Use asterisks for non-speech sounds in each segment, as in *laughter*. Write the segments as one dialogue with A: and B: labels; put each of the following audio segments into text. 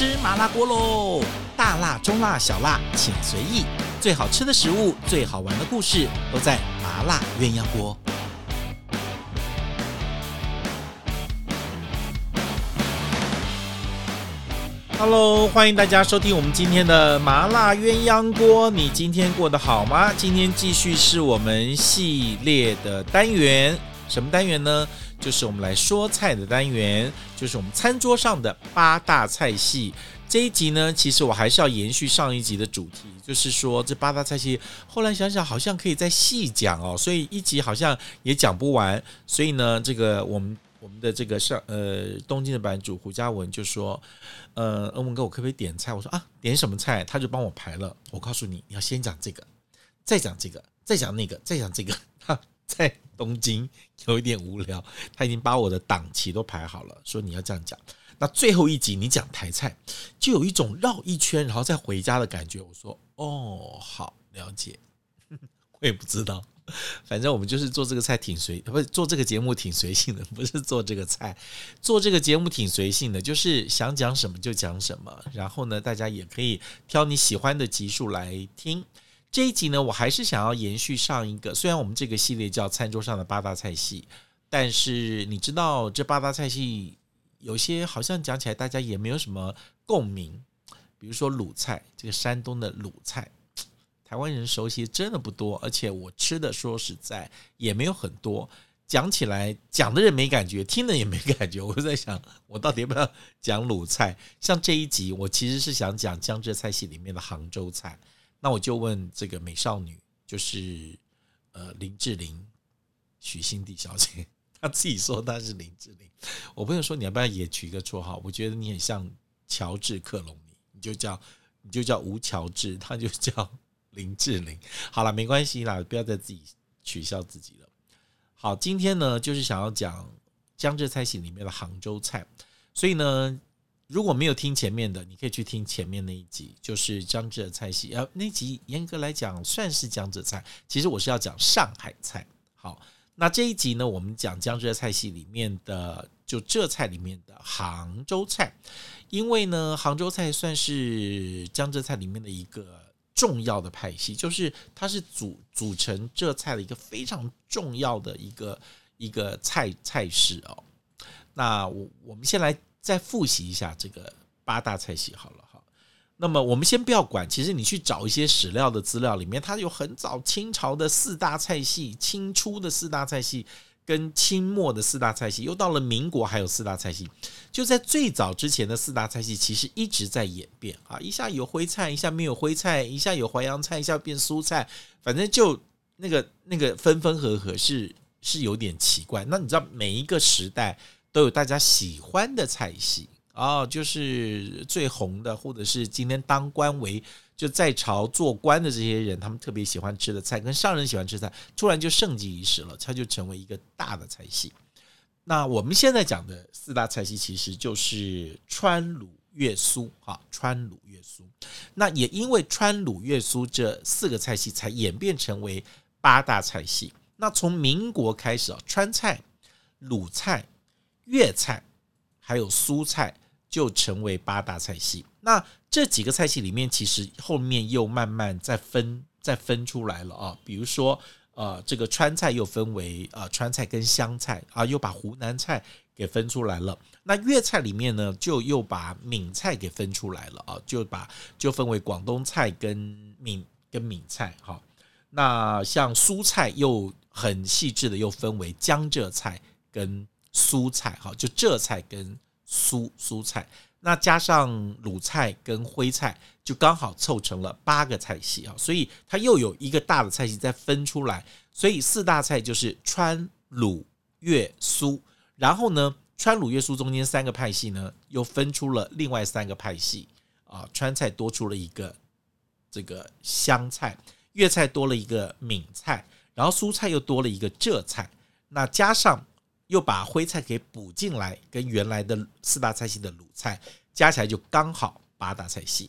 A: 吃麻辣锅喽！大辣、中辣、小辣，请随意。最好吃的食物，最好玩的故事，都在麻辣鸳鸯锅。Hello，欢迎大家收听我们今天的麻辣鸳鸯锅。你今天过得好吗？今天继续是我们系列的单元，什么单元呢？就是我们来说菜的单元，就是我们餐桌上的八大菜系。这一集呢，其实我还是要延续上一集的主题，就是说这八大菜系，后来想想好像可以再细讲哦，所以一集好像也讲不完。所以呢，这个我们我们的这个上呃东京的版主胡嘉文就说，呃，恩文哥，我可不可以点菜？我说啊，点什么菜？他就帮我排了。我告诉你，你要先讲这个，再讲这个，再讲那个，再讲这个。哈，再东京有一点无聊，他已经把我的档期都排好了，说你要这样讲。那最后一集你讲台菜，就有一种绕一圈然后再回家的感觉。我说哦，好了解，*laughs* 我也不知道，反正我们就是做这个菜挺随，不是做这个节目挺随性的，不是做这个菜，做这个节目挺随性的，就是想讲什么就讲什么。然后呢，大家也可以挑你喜欢的集数来听。这一集呢，我还是想要延续上一个。虽然我们这个系列叫餐桌上的八大菜系，但是你知道这八大菜系有些好像讲起来大家也没有什么共鸣。比如说鲁菜，这个山东的鲁菜，台湾人熟悉真的不多，而且我吃的说实在也没有很多。讲起来讲的人没感觉，听的也没感觉。*laughs* 我在想，我到底要不要讲鲁菜？像这一集，我其实是想讲江浙菜系里面的杭州菜。那我就问这个美少女，就是呃林志玲，许馨娣小姐，*laughs* 她自己说她是林志玲。我朋友说，你要不要也取一个绰号？我觉得你很像乔治克隆尼，你就叫你就叫吴乔治，他就叫 *laughs* 林志玲。好了，没关系啦，不要再自己取笑自己了。好，今天呢就是想要讲江浙菜系里面的杭州菜，所以呢。如果没有听前面的，你可以去听前面那一集，就是江浙菜系。呃，那集严格来讲算是江浙菜，其实我是要讲上海菜。好，那这一集呢，我们讲江浙菜系里面的，就浙菜里面的杭州菜，因为呢，杭州菜算是江浙菜里面的一个重要的派系，就是它是组组成浙菜的一个非常重要的一个一个菜菜式哦。那我我们先来。再复习一下这个八大菜系好了哈。那么我们先不要管，其实你去找一些史料的资料里面，它有很早清朝的四大菜系，清初的四大菜系，跟清末的四大菜系，又到了民国还有四大菜系。就在最早之前的四大菜系，其实一直在演变啊，一下有徽菜，一下没有徽菜，一下有淮扬菜，一下变苏菜，反正就那个那个分分合合是是有点奇怪。那你知道每一个时代，都有大家喜欢的菜系啊，就是最红的，或者是今天当官为就在朝做官的这些人，他们特别喜欢吃的菜，跟商人喜欢吃菜，突然就盛极一时了，它就成为一个大的菜系。那我们现在讲的四大菜系，其实就是川鲁粤苏啊，川鲁粤苏。那也因为川鲁粤苏这四个菜系，才演变成为八大菜系。那从民国开始啊，川菜、鲁菜。粤菜还有苏菜就成为八大菜系。那这几个菜系里面，其实后面又慢慢再分再分出来了啊。比如说，呃，这个川菜又分为呃川菜跟湘菜啊，又把湖南菜给分出来了。那粤菜里面呢，就又把闽菜给分出来了啊，就把就分为广东菜跟闽跟闽菜哈。那像苏菜又很细致的又分为江浙菜跟。苏菜哈，就浙菜跟苏苏菜，那加上鲁菜跟徽菜，就刚好凑成了八个菜系啊。所以它又有一个大的菜系再分出来，所以四大菜就是川鲁粤苏。然后呢，川鲁粤苏中间三个派系呢，又分出了另外三个派系啊。川菜多出了一个这个湘菜，粤菜多了一个闽菜，然后苏菜又多了一个浙菜。那加上。又把徽菜给补进来，跟原来的四大菜系的鲁菜加起来就刚好八大菜系。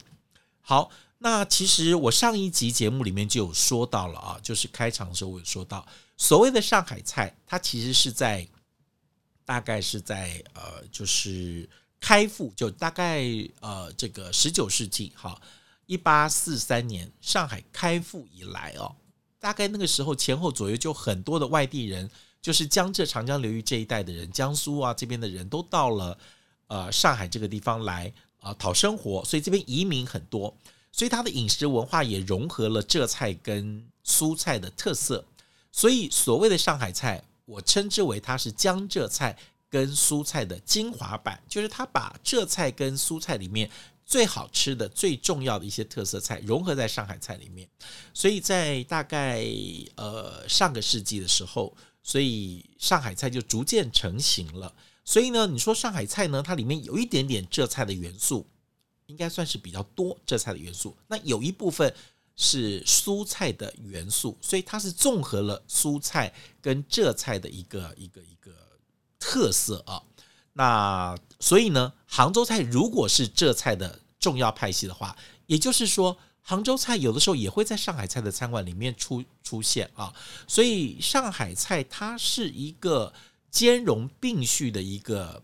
A: 好，那其实我上一集节目里面就有说到了啊，就是开场的时候我有说到，所谓的上海菜，它其实是在大概是在呃，就是开埠就大概呃这个十九世纪哈，一八四三年上海开埠以来哦，大概那个时候前后左右就很多的外地人，就是江浙长江流域这一带的人，江苏啊这边的人都到了呃上海这个地方来啊讨生活，所以这边移民很多，所以它的饮食文化也融合了浙菜跟苏菜的特色，所以所谓的上海菜，我称之为它是江浙菜。跟苏菜的精华版，就是它把浙菜跟苏菜里面最好吃的、最重要的一些特色菜融合在上海菜里面。所以在大概呃上个世纪的时候，所以上海菜就逐渐成型了。所以呢，你说上海菜呢，它里面有一点点浙菜的元素，应该算是比较多浙菜的元素。那有一部分是苏菜的元素，所以它是综合了苏菜跟浙菜的一个一个一个。特色啊，那所以呢，杭州菜如果是浙菜的重要派系的话，也就是说，杭州菜有的时候也会在上海菜的餐馆里面出出现啊。所以上海菜它是一个兼容并蓄的一个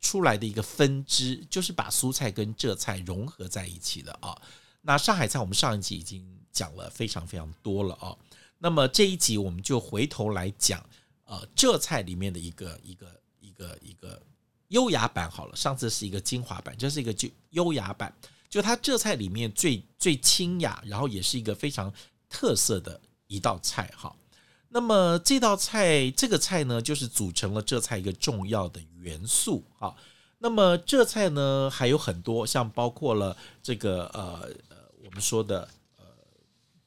A: 出来的一个分支，就是把苏菜跟浙菜融合在一起的啊。那上海菜我们上一集已经讲了非常非常多了啊，那么这一集我们就回头来讲。呃，浙菜里面的一个一个一个一个优雅版好了，上次是一个精华版，这是一个就优雅版，就它浙菜里面最最清雅，然后也是一个非常特色的一道菜哈。那么这道菜这个菜呢，就是组成了浙菜一个重要的元素哈。那么浙菜呢还有很多，像包括了这个呃呃我们说的呃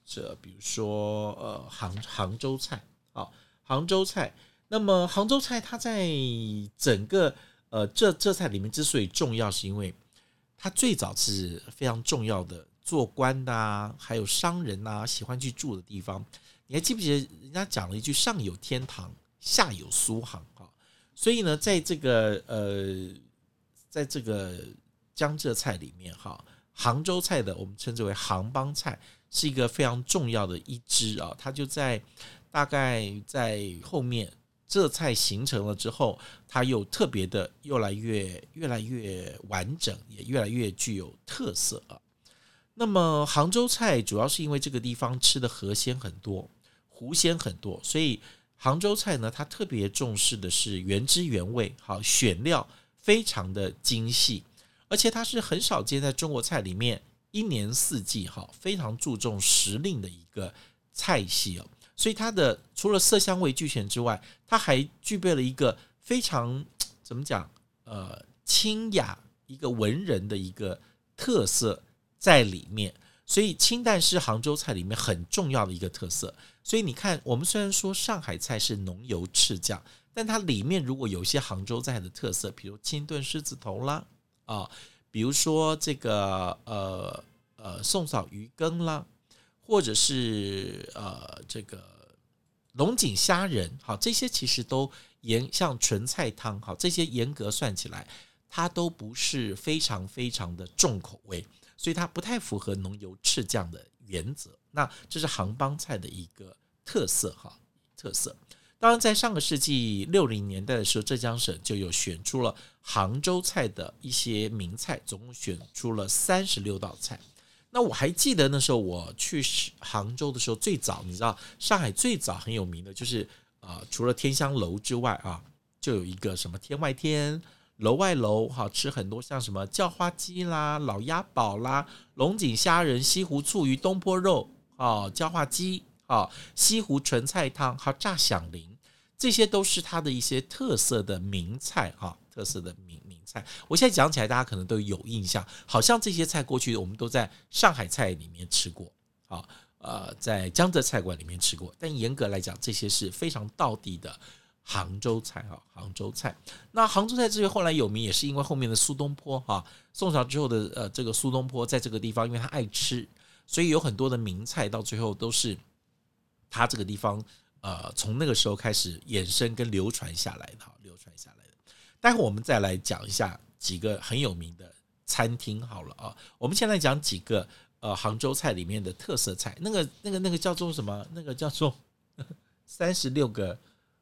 A: 这比如说呃杭杭州菜啊。杭州菜，那么杭州菜它在整个呃浙浙菜里面之所以重要，是因为它最早是非常重要的做官的啊，还有商人啊喜欢去住的地方。你还记不记得人家讲了一句“上有天堂，下有苏杭”啊？所以呢，在这个呃，在这个江浙菜里面哈，杭州菜的我们称之为杭帮菜，是一个非常重要的一支啊，它就在。大概在后面，浙菜形成了之后，它又特别的越来越越来越完整，也越来越具有特色啊。那么杭州菜主要是因为这个地方吃的河鲜很多，湖鲜很多，所以杭州菜呢，它特别重视的是原汁原味，好，选料非常的精细，而且它是很少见在中国菜里面一年四季哈，非常注重时令的一个菜系哦。所以它的除了色香味俱全之外，它还具备了一个非常 *tsk* 怎么讲呃清雅一个文人的一个特色在里面。所以清淡是杭州菜里面很重要的一个特色。所以你看，我们虽然说上海菜是浓油赤酱，但它里面如果有一些杭州菜的特色，比如清炖狮子头啦啊，比如说这个呃呃宋嫂鱼羹啦。或者是呃这个龙井虾仁，好，这些其实都严像纯菜汤，好，这些严格算起来，它都不是非常非常的重口味，所以它不太符合浓油赤酱的原则。那这是杭帮菜的一个特色哈，特色。当然，在上个世纪六零年代的时候，浙江省就有选出了杭州菜的一些名菜，总共选出了三十六道菜。那我还记得那时候我去杭州的时候，最早你知道上海最早很有名的就是啊，除了天香楼之外啊，就有一个什么天外天、楼外楼，哈，吃很多像什么叫花鸡啦、老鸭煲啦、龙井虾仁、西湖醋鱼、东坡肉啊、叫花鸡啊、西湖纯菜汤，还有炸响铃，这些都是它的一些特色的名菜啊，特色的。菜，我现在讲起来，大家可能都有印象，好像这些菜过去我们都在上海菜里面吃过，啊，呃，在江浙菜馆里面吃过。但严格来讲，这些是非常道地的杭州菜啊，杭州菜。那杭州菜之所以后来有名，也是因为后面的苏东坡哈，宋朝之后的呃这个苏东坡在这个地方，因为他爱吃，所以有很多的名菜到最后都是他这个地方呃从那个时候开始衍生跟流传下来的，流传下来。待会我们再来讲一下几个很有名的餐厅好了啊，我们先来讲几个呃杭州菜里面的特色菜，那个那个那个叫做什么？那个叫做 *laughs* 三十六个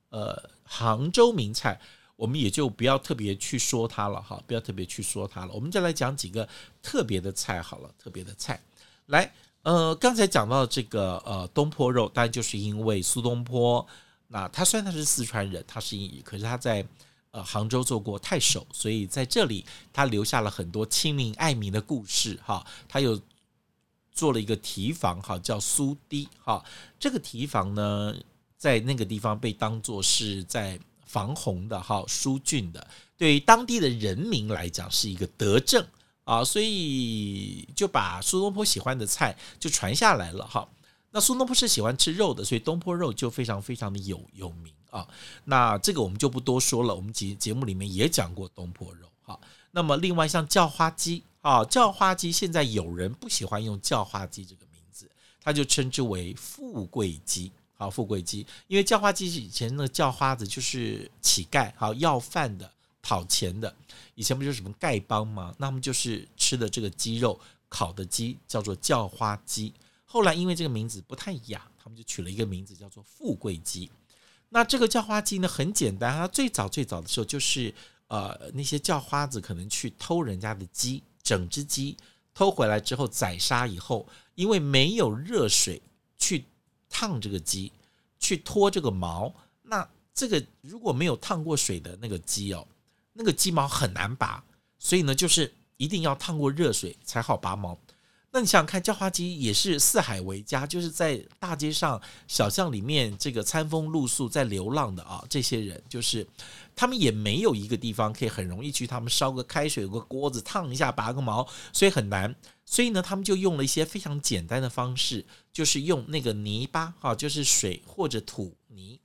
A: 呃杭州名菜。我们也就不要特别去说它了哈，不要特别去说它了。我们再来讲几个特别的菜好了，特别的菜。来，呃，刚才讲到这个呃东坡肉，当然就是因为苏东坡，那他虽然他是四川人，他是英语，可是他在呃杭州做过太守，所以在这里他留下了很多亲民爱民的故事哈。他有做了一个堤防哈，叫苏堤哈。这个堤防呢，在那个地方被当作是在防洪的哈，疏浚的，对于当地的人民来讲是一个德政啊，所以就把苏东坡喜欢的菜就传下来了哈。那苏东坡是喜欢吃肉的，所以东坡肉就非常非常的有有名啊。那这个我们就不多说了，我们节节目里面也讲过东坡肉哈。那么另外像叫花鸡啊，叫花鸡现在有人不喜欢用叫花鸡这个名字，他就称之为富贵鸡。好，富贵鸡，因为叫花鸡是以前那个叫花子就是乞丐，好要饭的、讨钱的。以前不就是什么丐帮吗？那么就是吃的这个鸡肉，烤的鸡叫做叫花鸡。后来因为这个名字不太雅，他们就取了一个名字叫做富贵鸡。那这个叫花鸡呢，很简单，它最早最早的时候就是呃那些叫花子可能去偷人家的鸡，整只鸡偷回来之后宰杀以后，因为没有热水去。烫这个鸡，去脱这个毛，那这个如果没有烫过水的那个鸡哦，那个鸡毛很难拔，所以呢，就是一定要烫过热水才好拔毛。那你想看，叫花鸡也是四海为家，就是在大街上、小巷里面这个餐风露宿在流浪的啊，这些人就是他们也没有一个地方可以很容易去，他们烧个开水，有个锅子烫一下，拔个毛，所以很难。所以呢，他们就用了一些非常简单的方式，就是用那个泥巴哈，就是水或者土泥，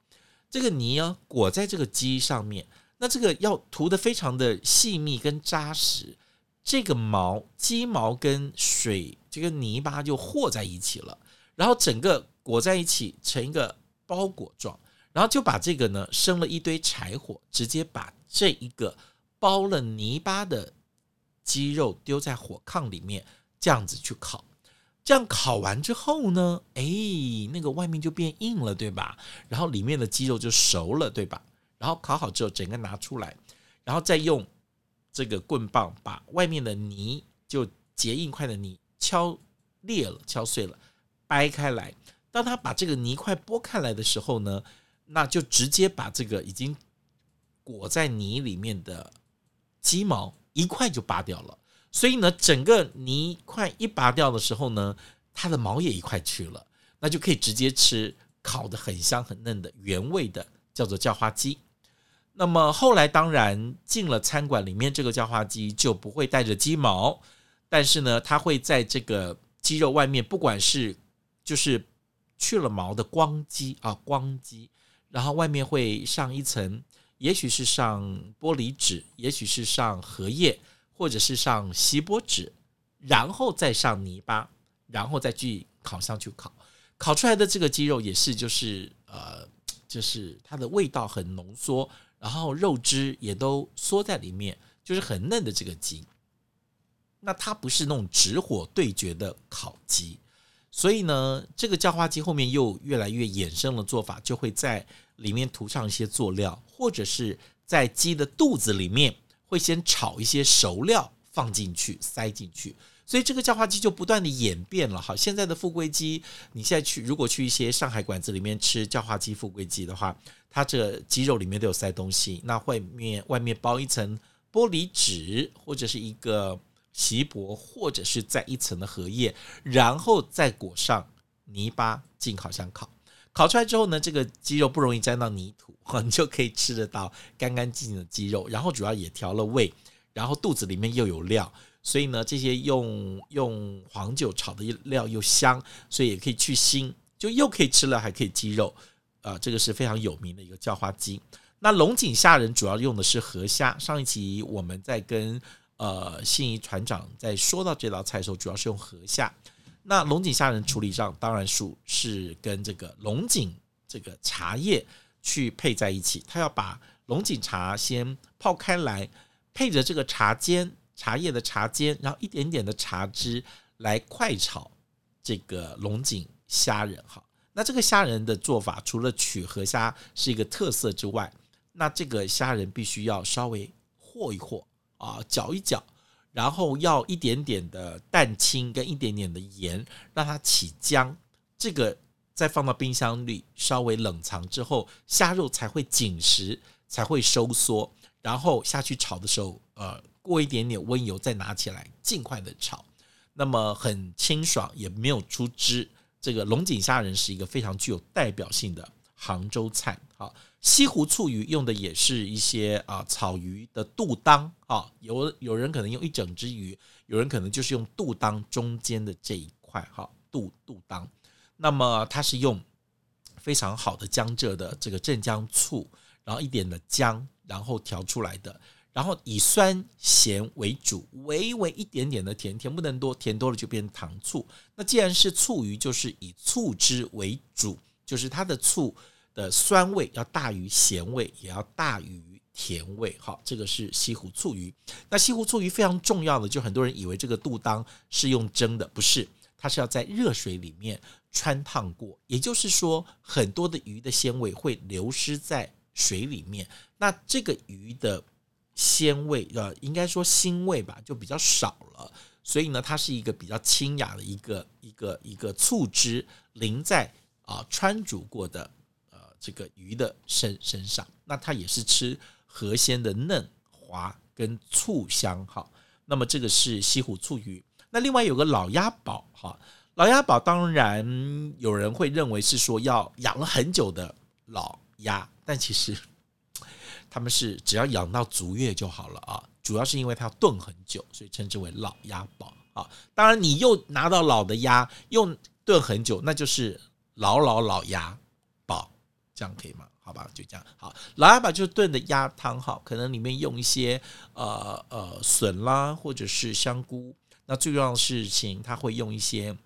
A: 这个泥啊裹在这个鸡上面，那这个要涂得非常的细密跟扎实。这个毛鸡毛跟水这个泥巴就和在一起了，然后整个裹在一起成一个包裹状，然后就把这个呢生了一堆柴火，直接把这一个包了泥巴的鸡肉丢在火炕里面，这样子去烤，这样烤完之后呢，哎，那个外面就变硬了，对吧？然后里面的鸡肉就熟了，对吧？然后烤好之后，整个拿出来，然后再用。这个棍棒把外面的泥就结硬块的泥敲裂了，敲碎了，掰开来。当他把这个泥块剥开来的时候呢，那就直接把这个已经裹在泥里面的鸡毛一块就拔掉了。所以呢，整个泥块一拔掉的时候呢，它的毛也一块去了，那就可以直接吃烤的很香很嫩的原味的，叫做叫花鸡。那么后来当然进了餐馆里面，这个叫花鸡就不会带着鸡毛，但是呢，它会在这个鸡肉外面，不管是就是去了毛的光鸡啊，光鸡，然后外面会上一层，也许是上玻璃纸，也许是上荷叶，或者是上锡箔纸，然后再上泥巴，然后再去烤箱去烤，烤出来的这个鸡肉也是就是呃，就是它的味道很浓缩。然后肉汁也都缩在里面，就是很嫩的这个鸡。那它不是那种直火对决的烤鸡，所以呢，这个叫花鸡后面又越来越衍生了做法，就会在里面涂上一些佐料，或者是在鸡的肚子里面会先炒一些熟料放进去，塞进去。所以这个叫花鸡就不断的演变了哈。现在的富贵鸡，你现在去如果去一些上海馆子里面吃叫花鸡、富贵鸡的话，它这鸡肉里面都有塞东西，那外面外面包一层玻璃纸，或者是一个锡箔，或者是在一层的荷叶，然后再裹上泥巴进烤箱烤。烤出来之后呢，这个鸡肉不容易沾到泥土，你就可以吃得到干干净净的鸡肉。然后主要也调了味，然后肚子里面又有料。所以呢，这些用用黄酒炒的料又香，所以也可以去腥，就又可以吃了，还可以鸡肉，啊、呃，这个是非常有名的一个叫花鸡。那龙井虾仁主要用的是河虾。上一集我们在跟呃信谊船长在说到这道菜的时候，主要是用河虾。那龙井虾仁处理上，当然属是跟这个龙井这个茶叶去配在一起，他要把龙井茶先泡开来，配着这个茶尖。茶叶的茶尖，然后一点点的茶汁来快炒这个龙井虾仁。哈，那这个虾仁的做法，除了取河虾是一个特色之外，那这个虾仁必须要稍微和一和啊，搅一搅，然后要一点点的蛋清跟一点点的盐，让它起浆。这个再放到冰箱里稍微冷藏之后，虾肉才会紧实，才会收缩，然后下去炒的时候，呃，过一点点温油再拿起来，尽快的炒，那么很清爽，也没有出汁。这个龙井虾仁是一个非常具有代表性的杭州菜。好，西湖醋鱼用的也是一些啊草鱼的肚当啊，有有人可能用一整只鱼，有人可能就是用肚当中间的这一块哈，肚肚当。那么它是用非常好的江浙的这个镇江醋，然后一点的姜，然后调出来的。然后以酸咸为主，微微一点点的甜，甜不能多，甜多了就变糖醋。那既然是醋鱼，就是以醋汁为主，就是它的醋的酸味要大于咸味，也要大于甜味。好，这个是西湖醋鱼。那西湖醋鱼非常重要的，就很多人以为这个肚当是用蒸的，不是，它是要在热水里面穿烫过。也就是说，很多的鱼的鲜味会流失在水里面。那这个鱼的鲜味呃，应该说腥味吧，就比较少了，所以呢，它是一个比较清雅的一个一个一个醋汁淋在啊穿煮过的呃这个鱼的身身上，那它也是吃河鲜的嫩滑跟醋香哈。那么这个是西湖醋鱼，那另外有个老鸭宝哈，老鸭宝当然有人会认为是说要养了很久的老鸭，但其实。他们是只要养到足月就好了啊，主要是因为它要炖很久，所以称之为老鸭煲啊。当然，你又拿到老的鸭，又炖很久，那就是老老老鸭煲，这样可以吗？好吧，就这样。好，老鸭煲就是炖的鸭汤，哈，可能里面用一些呃呃笋啦，或者是香菇。那最重要的事情，他会用一些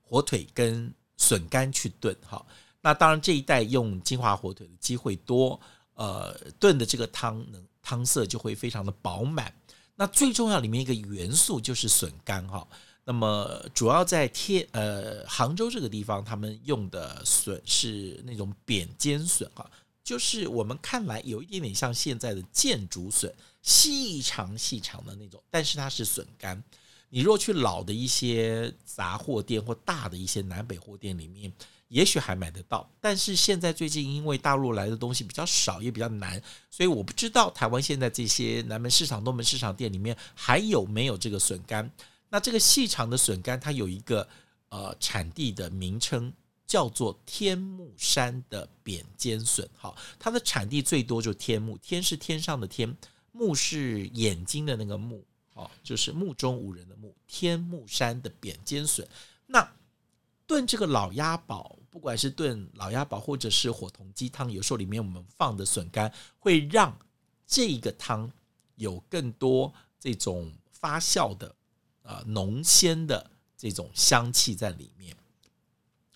A: 火腿跟笋干去炖，哈。那当然这一代用金华火腿的机会多。呃，炖的这个汤呢，汤色就会非常的饱满。那最重要里面一个元素就是笋干哈。那么主要在天呃杭州这个地方，他们用的笋是那种扁尖笋哈，就是我们看来有一点点像现在的箭竹笋，细长细长的那种，但是它是笋干。你若去老的一些杂货店或大的一些南北货店里面。也许还买得到，但是现在最近因为大陆来的东西比较少，也比较难，所以我不知道台湾现在这些南门市场、东门市场店里面还有没有这个笋干。那这个细长的笋干，它有一个呃产地的名称，叫做天目山的扁尖笋。好，它的产地最多就天目，天是天上的天，目是眼睛的那个目，好，就是目中无人的目。天目山的扁尖笋，那炖这个老鸭煲。不管是炖老鸭煲，或者是火筒鸡汤，有时候里面我们放的笋干会让这个汤有更多这种发酵的啊浓鲜的这种香气在里面。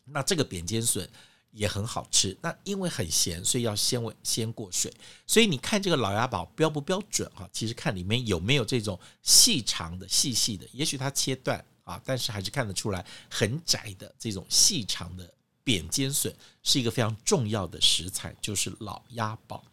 A: 那这个扁尖笋也很好吃，那因为很咸，所以要先为先过水。所以你看这个老鸭煲标不标准哈？其实看里面有没有这种细长的、细细的，也许它切断啊，但是还是看得出来很窄的这种细长的。扁尖笋是一个非常重要的食材，就是老鸭煲。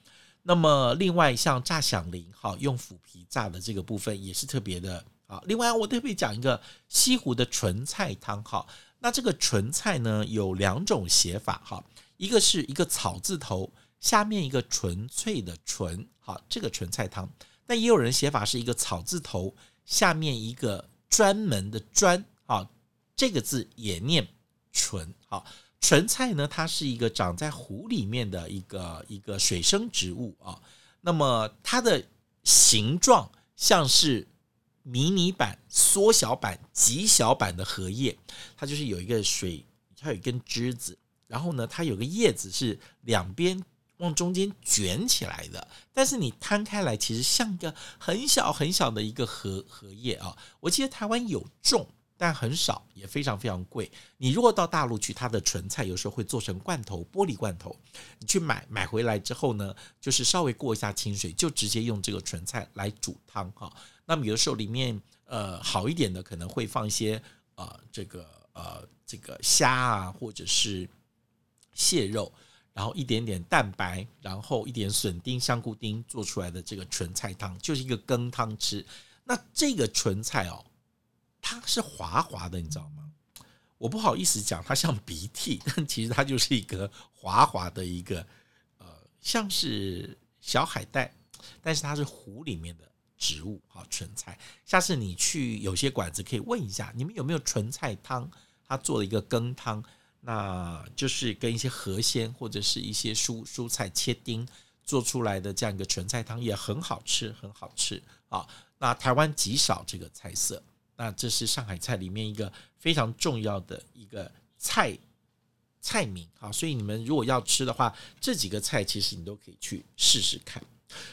A: 那么，另外像炸响铃，哈，用腐皮炸的这个部分也是特别的啊。另外，我特别讲一个西湖的纯菜汤，哈。那这个纯菜呢，有两种写法，哈，一个是一个草字头下面一个纯粹的纯，好，这个纯菜汤。但也有人写法是一个草字头下面一个专门的专，啊，这个字也念纯，好。蓴菜呢，它是一个长在湖里面的一个一个水生植物啊。那么它的形状像是迷你版、缩小版、极小版的荷叶。它就是有一个水，它有一根枝子，然后呢，它有个叶子是两边往中间卷起来的。但是你摊开来，其实像个很小很小的一个荷荷叶啊。我记得台湾有种。但很少，也非常非常贵。你如果到大陆去，它的纯菜有时候会做成罐头，玻璃罐头。你去买买回来之后呢，就是稍微过一下清水，就直接用这个纯菜来煮汤哈。那么有的时候里面呃好一点的可能会放一些呃这个呃这个虾啊，或者是蟹肉，然后一点点蛋白，然后一点笋丁、香菇丁做出来的这个纯菜汤，就是一个羹汤吃。那这个纯菜哦，它是滑滑的，你知道吗？我不好意思讲，它像鼻涕，*laughs* 但其实它就是一个滑滑的一个呃，像是小海带，但是它是湖里面的植物，好纯菜。下次你去有些馆子可以问一下，你们有没有纯菜汤？他做了一个羹汤。那就是跟一些河鲜或者是一些蔬蔬菜切丁做出来的这样一个纯菜汤也很好吃，很好吃啊。那台湾极少这个菜色，那这是上海菜里面一个非常重要的一个菜菜名啊。所以你们如果要吃的话，这几个菜其实你都可以去试试看。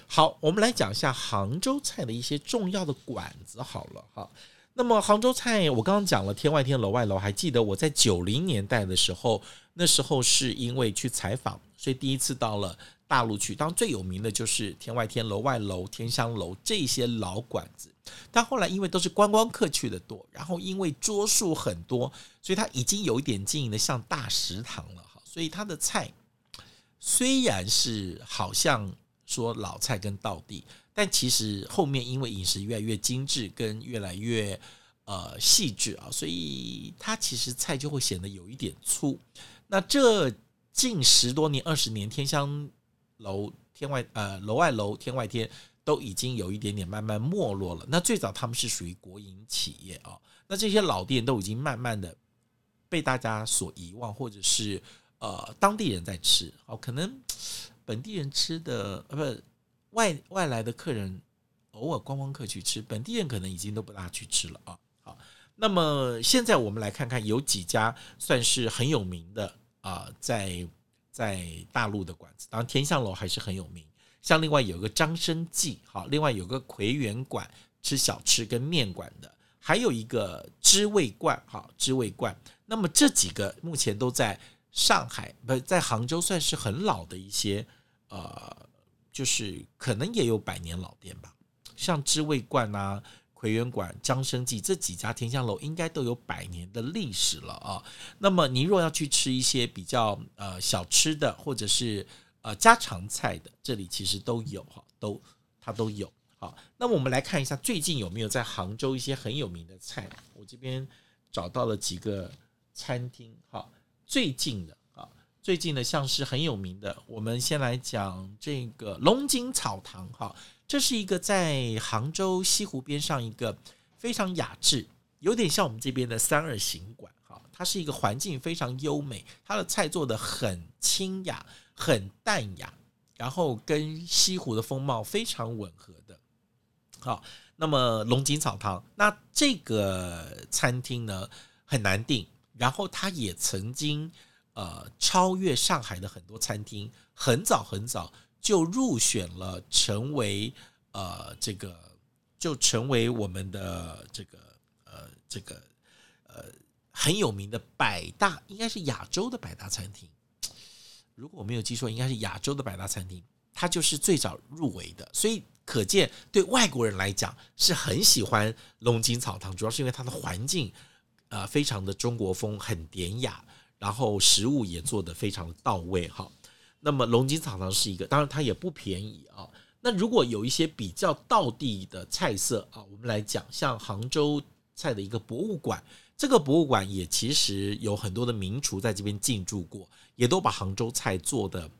A: 好，我们来讲一下杭州菜的一些重要的馆子好了哈。那么杭州菜，我刚刚讲了天外天楼外楼，还记得我在九零年代的时候，那时候是因为去采访，所以第一次到了大陆去。当然最有名的就是天外天楼外楼、天香楼这些老馆子。但后来因为都是观光客去的多，然后因为桌数很多，所以它已经有一点经营的像大食堂了哈。所以它的菜虽然是好像说老菜跟道地。但其实后面因为饮食越来越精致，跟越来越呃细致啊，所以它其实菜就会显得有一点粗。那这近十多年、二十年，天香楼、天外呃楼外楼、天外天都已经有一点点慢慢没落了。那最早他们是属于国营企业啊，那这些老店都已经慢慢的被大家所遗忘，或者是呃当地人在吃哦，可能本地人吃的呃不。外外来的客人偶尔观光客去吃，本地人可能已经都不大去吃了啊。好，那么现在我们来看看有几家算是很有名的啊，在在大陆的馆子，当然天香楼还是很有名。像另外有个张生记，好，另外有个葵园馆吃小吃跟面馆的，还有一个知味观，好，知味观。那么这几个目前都在上海，不在杭州，算是很老的一些呃。就是可能也有百年老店吧，像知味观啊、葵园馆、张生记这几家天香楼，应该都有百年的历史了啊。那么你若要去吃一些比较呃小吃的，或者是呃家常菜的，这里其实都有哈，都它都有。好，那么我们来看一下最近有没有在杭州一些很有名的菜。我这边找到了几个餐厅，好，最近的啊。最近的像是很有名的，我们先来讲这个龙井草堂哈，这是一个在杭州西湖边上一个非常雅致，有点像我们这边的三二行馆哈，它是一个环境非常优美，它的菜做得很清雅、很淡雅，然后跟西湖的风貌非常吻合的。好，那么龙井草堂，那这个餐厅呢很难订，然后它也曾经。呃，超越上海的很多餐厅，很早很早就入选了，成为呃这个就成为我们的这个呃这个呃很有名的百大，应该是亚洲的百大餐厅。如果我没有记错，应该是亚洲的百大餐厅，它就是最早入围的。所以可见，对外国人来讲是很喜欢龙井草堂，主要是因为它的环境呃非常的中国风，很典雅。然后食物也做得非常的到位哈，那么龙井草堂是一个，当然它也不便宜啊。那如果有一些比较道地的菜色啊，我们来讲，像杭州菜的一个博物馆，这个博物馆也其实有很多的名厨在这边进驻过，也都把杭州菜做得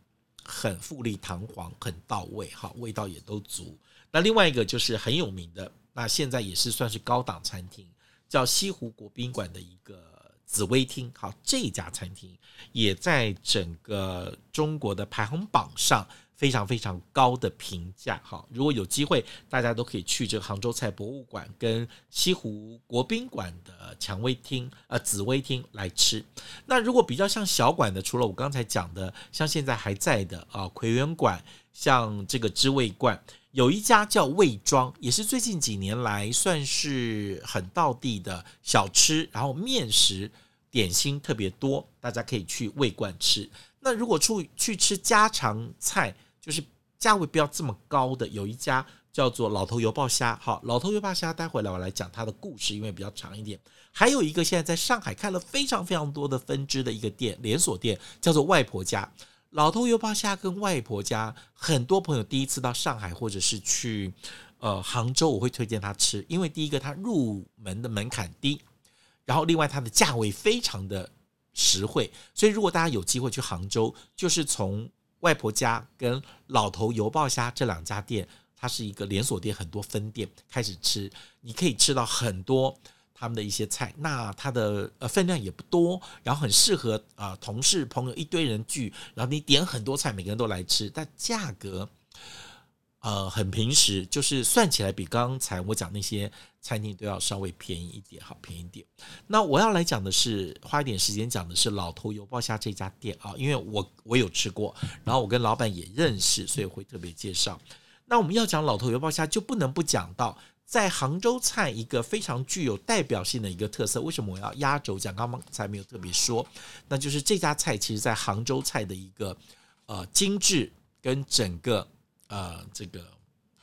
A: 很富丽堂皇，很到位哈，味道也都足。那另外一个就是很有名的，那现在也是算是高档餐厅，叫西湖国宾馆的一个。紫薇厅，好，这家餐厅也在整个中国的排行榜上非常非常高的评价。哈，如果有机会，大家都可以去这个杭州菜博物馆跟西湖国宾馆的蔷薇厅、呃紫薇厅来吃。那如果比较像小馆的，除了我刚才讲的，像现在还在的啊葵园馆，像这个知味观。有一家叫味庄，也是最近几年来算是很道地的小吃，然后面食点心特别多，大家可以去味观吃。那如果出去吃家常菜，就是价位不要这么高的，有一家叫做老头油爆虾。好，老头油爆虾，待会来我来讲它的故事，因为比较长一点。还有一个现在在上海开了非常非常多的分支的一个店，连锁店叫做外婆家。老头油爆虾跟外婆家，很多朋友第一次到上海或者是去呃杭州，我会推荐他吃，因为第一个它入门的门槛低，然后另外它的价位非常的实惠，所以如果大家有机会去杭州，就是从外婆家跟老头油爆虾这两家店，它是一个连锁店，很多分店开始吃，你可以吃到很多。他们的一些菜，那它的呃分量也不多，然后很适合啊、同事朋友一堆人聚，然后你点很多菜，每个人都来吃，但价格呃很平时，就是算起来比刚才我讲那些餐厅都要稍微便宜一点，好便宜一点。那我要来讲的是，花一点时间讲的是老头油爆虾这家店啊，因为我我有吃过，然后我跟老板也认识，所以会特别介绍。那我们要讲老头油爆虾，就不能不讲到。在杭州菜一个非常具有代表性的一个特色，为什么我要压轴讲？刚刚才没有特别说，那就是这家菜其实，在杭州菜的一个呃精致跟整个呃这个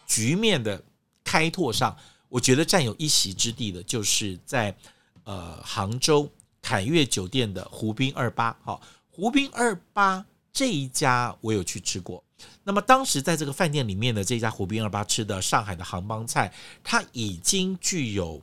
A: 局面的开拓上，我觉得占有一席之地的，就是在呃杭州凯悦酒店的湖滨二八。好，湖滨二八这一家我有去吃过。那么当时在这个饭店里面的这家湖滨二八吃的上海的杭帮菜，它已经具有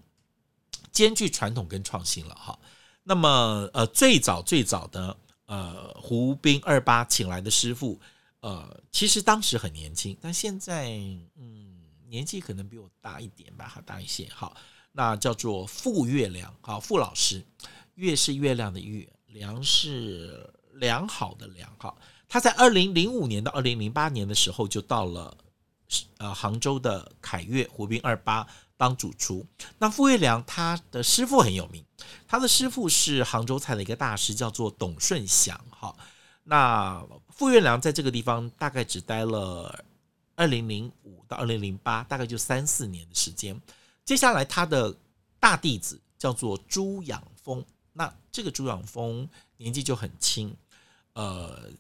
A: 兼具传统跟创新了哈。那么呃最早最早的呃湖滨二八请来的师傅，呃其实当时很年轻，但现在嗯年纪可能比我大一点吧，大一些。好，那叫做傅月良，好傅老师，月是月亮的月，良是良好的良，好。他在二零零五年到二零零八年的时候就到了，呃，杭州的凯悦湖滨二八当主厨。那傅月良他的师傅很有名，他的师傅是杭州菜的一个大师，叫做董顺祥。哈，那傅月良在这个地方大概只待了二零零五到二零零八，大概就三四年的时间。接下来他的大弟子叫做朱养峰，那这个朱养峰年纪就很轻，呃。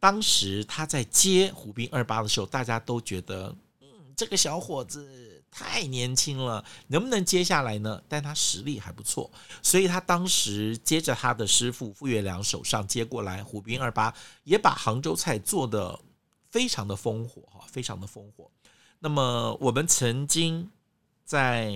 A: 当时他在接胡兵二八的时候，大家都觉得，嗯，这个小伙子太年轻了，能不能接下来呢？但他实力还不错，所以他当时接着他的师傅傅月良手上接过来湖滨二八，也把杭州菜做得非常的烽火哈，非常的烽火。那么我们曾经在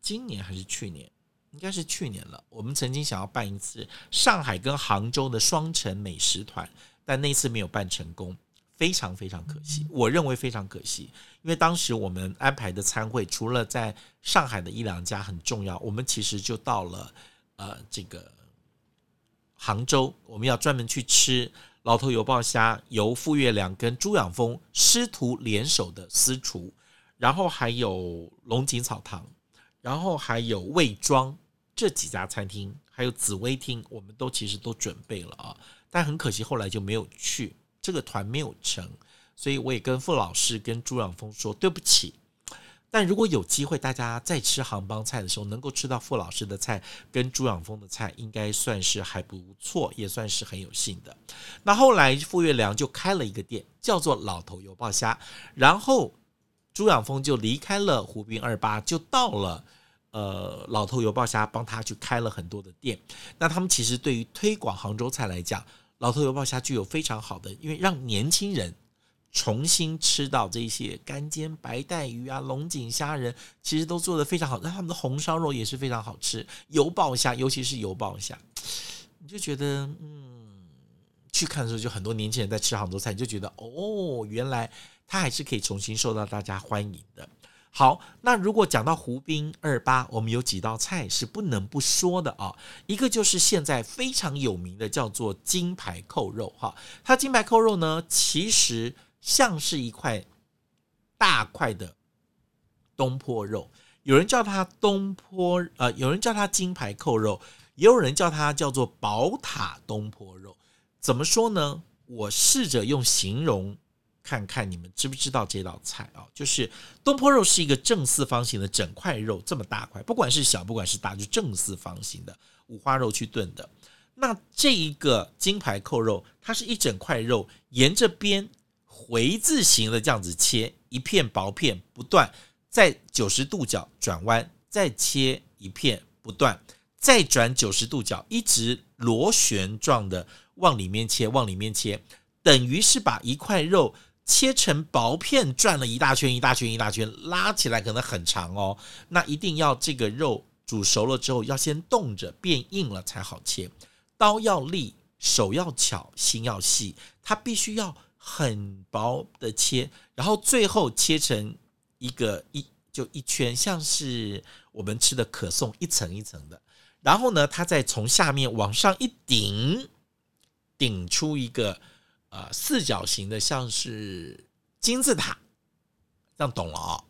A: 今年还是去年，应该是去年了，我们曾经想要办一次上海跟杭州的双城美食团。但那次没有办成功，非常非常可惜。我认为非常可惜，因为当时我们安排的餐会，除了在上海的一两家很重要，我们其实就到了呃这个杭州，我们要专门去吃老头油爆虾，由傅月良跟朱养峰师徒联手的私厨，然后还有龙井草堂，然后还有魏庄这几家餐厅，还有紫薇厅，我们都其实都准备了啊。但很可惜，后来就没有去，这个团没有成，所以我也跟傅老师跟朱养峰说对不起。但如果有机会，大家在吃杭帮菜的时候，能够吃到傅老师的菜跟朱养峰的菜，应该算是还不错，也算是很有幸的。那后来傅月良就开了一个店，叫做老头油爆虾，然后朱养峰就离开了湖滨二八，就到了。呃，老头油爆虾帮他去开了很多的店。那他们其实对于推广杭州菜来讲，老头油爆虾具有非常好的，因为让年轻人重新吃到这些干煎白带鱼啊、龙井虾仁，其实都做得非常好。那他们的红烧肉也是非常好吃，油爆虾，尤其是油爆虾，你就觉得，嗯，去看的时候就很多年轻人在吃杭州菜，你就觉得哦，原来他还是可以重新受到大家欢迎的。好，那如果讲到湖滨二八，我们有几道菜是不能不说的啊。一个就是现在非常有名的，叫做金牌扣肉哈。它金牌扣肉呢，其实像是一块大块的东坡肉，有人叫它东坡，呃，有人叫它金牌扣肉，也有人叫它叫做宝塔东坡肉。怎么说呢？我试着用形容。看看你们知不知道这道菜啊？就是东坡肉是一个正四方形的整块肉，这么大块，不管是小不管是大，就正四方形的五花肉去炖的。那这一个金牌扣肉，它是一整块肉，沿着边回字形的这样子切，一片薄片不断，在九十度角转弯，再切一片不断，再转九十度角，一直螺旋状的往里面切，往里面切，等于是把一块肉切成薄片，转了一大圈，一大圈，一大圈，拉起来可能很长哦。那一定要这个肉煮熟了之后，要先冻着变硬了才好切。刀要利，手要巧，心要细，它必须要很薄的切，然后最后切成一个一就一圈，像是我们吃的可颂，一层一层的。然后呢，它再从下面往上一顶，顶出一个呃四角形的，像是金字塔，这样懂了哦，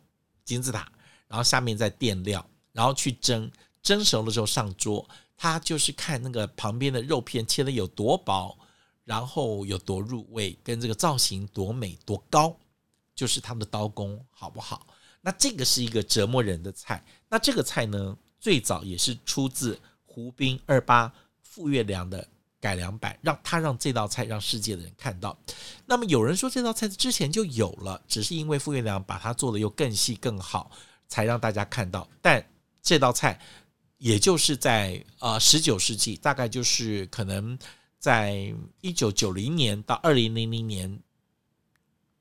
A: 金字塔。然后下面再垫料，然后去蒸，蒸熟了之后上桌。它就是看那个旁边的肉片切的有多薄，然后有多入味，跟这个造型多美多高，就是他们的刀工好不好？那这个是一个折磨人的菜。那这个菜呢？最早也是出自湖滨二八傅月良的改良版，让他让这道菜让世界的人看到。那么有人说这道菜之前就有了，只是因为傅月良把它做的又更细更好，才让大家看到。但这道菜也就是在呃十九世纪，大概就是可能在一九九零年到二零零零年，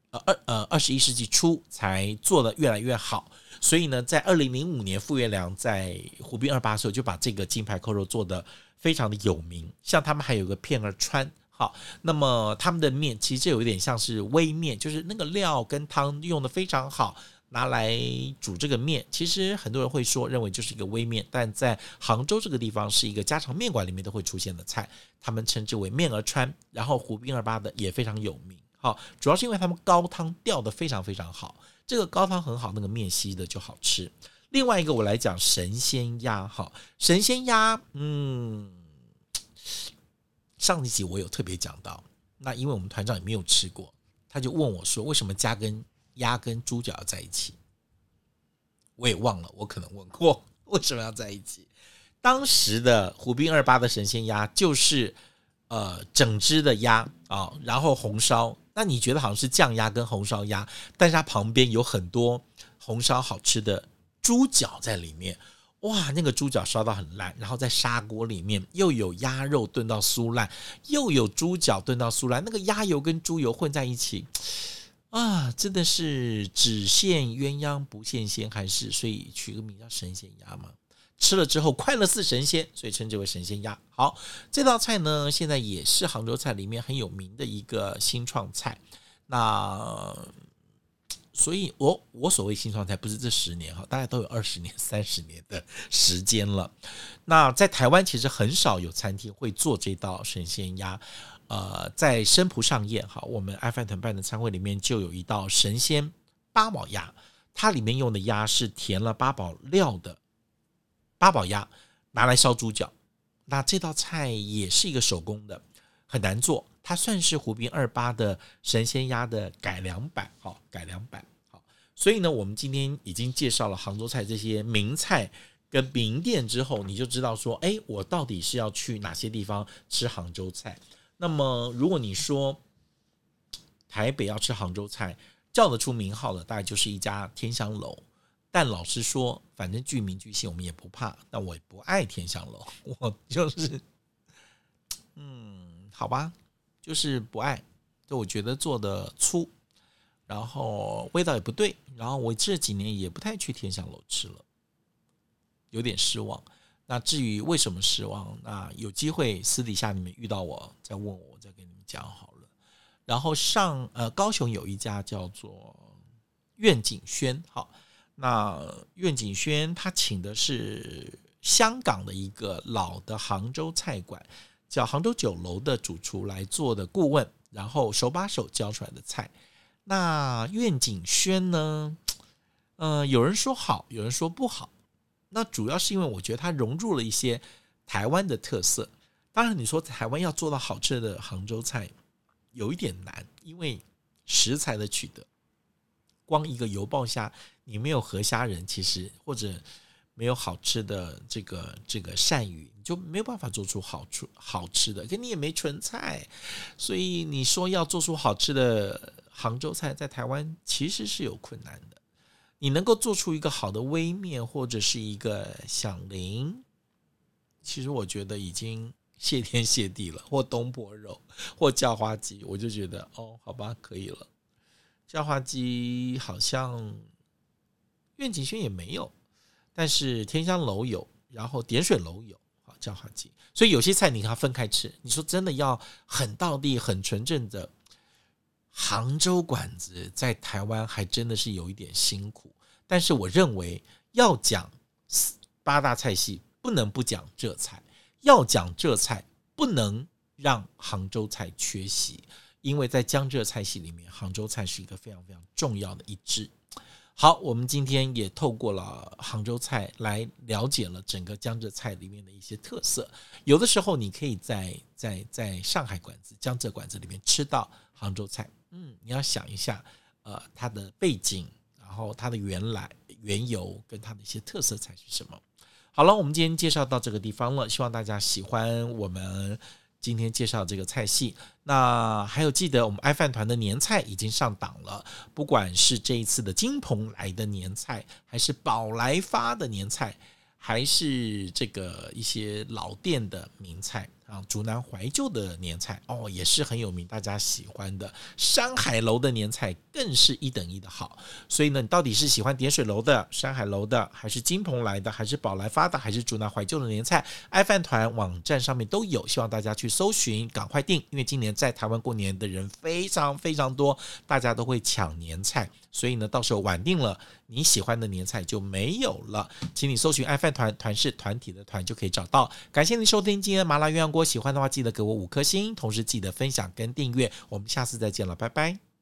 A: 呃二呃二十一世纪初才做的越来越好。所以呢，在二零零五年，傅月良在湖滨二八的时候就把这个金牌扣肉做的非常的有名。像他们还有个片儿川，好，那么他们的面其实有一点像是微面，就是那个料跟汤用得非常好，拿来煮这个面。其实很多人会说认为就是一个微面，但在杭州这个地方是一个家常面馆里面都会出现的菜，他们称之为面儿川。然后湖滨二八的也非常有名，好，主要是因为他们高汤吊得非常非常好。这个高汤很好，那个面稀的就好吃。另外一个我来讲神仙鸭，哈，神仙鸭，嗯，上一集我有特别讲到，那因为我们团长也没有吃过，他就问我说，为什么鸭跟鸭跟猪脚要在一起？我也忘了，我可能问过为什么要在一起。当时的湖滨二八的神仙鸭就是呃整只的鸭啊，然后红烧。那你觉得好像是酱鸭跟红烧鸭，但是它旁边有很多红烧好吃的猪脚在里面，哇，那个猪脚烧到很烂，然后在砂锅里面又有鸭肉炖到酥烂，又有猪脚炖到酥烂，那个鸭油跟猪油混在一起，啊，真的是只羡鸳鸯不羡仙，还是所以取个名叫神仙鸭嘛。吃了之后快乐似神仙，所以称之为神仙鸭。好，这道菜呢，现在也是杭州菜里面很有名的一个新创菜。那所以我，我所谓新创菜，不是这十年哈，大概都有二十年、*laughs* 三十年的时间了。那在台湾其实很少有餐厅会做这道神仙鸭。呃，在生蒲上宴哈，我们爱饭团办的餐会里面就有一道神仙八宝鸭，它里面用的鸭是填了八宝料的。八宝鸭拿来烧猪脚，那这道菜也是一个手工的，很难做。它算是湖滨二八的神仙鸭的改良版，好，改良版，好。所以呢，我们今天已经介绍了杭州菜这些名菜跟名店之后，你就知道说，哎，我到底是要去哪些地方吃杭州菜？那么，如果你说台北要吃杭州菜，叫得出名号的，大概就是一家天香楼。但老实说，反正具名具姓，我们也不怕。但我也不爱天香楼，我就是，嗯，好吧，就是不爱。就我觉得做的粗，然后味道也不对。然后我这几年也不太去天香楼吃了，有点失望。那至于为什么失望，那有机会私底下你们遇到我再问我，我再跟你们讲好了。然后上呃高雄有一家叫做苑景轩，好。那苑景轩他请的是香港的一个老的杭州菜馆，叫杭州酒楼的主厨来做的顾问，然后手把手教出来的菜。那苑景轩呢，呃，有人说好，有人说不好。那主要是因为我觉得它融入了一些台湾的特色。当然，你说台湾要做到好吃的杭州菜，有一点难，因为食材的取得。光一个油爆虾，你没有河虾仁，其实或者没有好吃的这个这个鳝鱼，你就没有办法做出好出好吃的。可你也没纯菜，所以你说要做出好吃的杭州菜，在台湾其实是有困难的。你能够做出一个好的微面或者是一个响铃，其实我觉得已经谢天谢地了，或东坡肉，或叫花鸡，我就觉得哦，好吧，可以了。叫花鸡好像苑景轩也没有，但是天香楼有，然后点水楼有，好叫花鸡。所以有些菜你要分开吃。你说真的要很道地、很纯正的杭州馆子，在台湾还真的是有一点辛苦。但是我认为要讲八大菜系，不能不讲浙菜。要讲浙菜，不能让杭州菜缺席，因为在江浙菜系里面，杭州菜是一个非常非常重要的一支。好，我们今天也透过了杭州菜来了解了整个江浙菜里面的一些特色。有的时候，你可以在在在上海馆子、江浙馆子里面吃到杭州菜，嗯，你要想一下，呃，它的背景，然后它的原来缘由跟它的一些特色菜是什么。好了，我们今天介绍到这个地方了，希望大家喜欢我们今天介绍这个菜系。那还有记得我们爱饭团的年菜已经上档了，不管是这一次的金鹏来的年菜，还是宝来发的年菜，还是这个一些老店的名菜。啊，竹南怀旧的年菜哦，也是很有名，大家喜欢的。山海楼的年菜更是一等一的好。所以呢，你到底是喜欢点水楼的、山海楼的，还是金鹏来的，还是宝来发的，还是竹南怀旧的年菜？爱饭团网站上面都有，希望大家去搜寻，赶快订，因为今年在台湾过年的人非常非常多，大家都会抢年菜。所以呢，到时候晚订了，你喜欢的年菜就没有了。请你搜寻“爱饭团”，团是团体的团，就可以找到。感谢您收听今天的麻辣鸳鸯如果，喜欢的话记得给我五颗星，同时记得分享跟订阅。我们下次再见了，拜拜。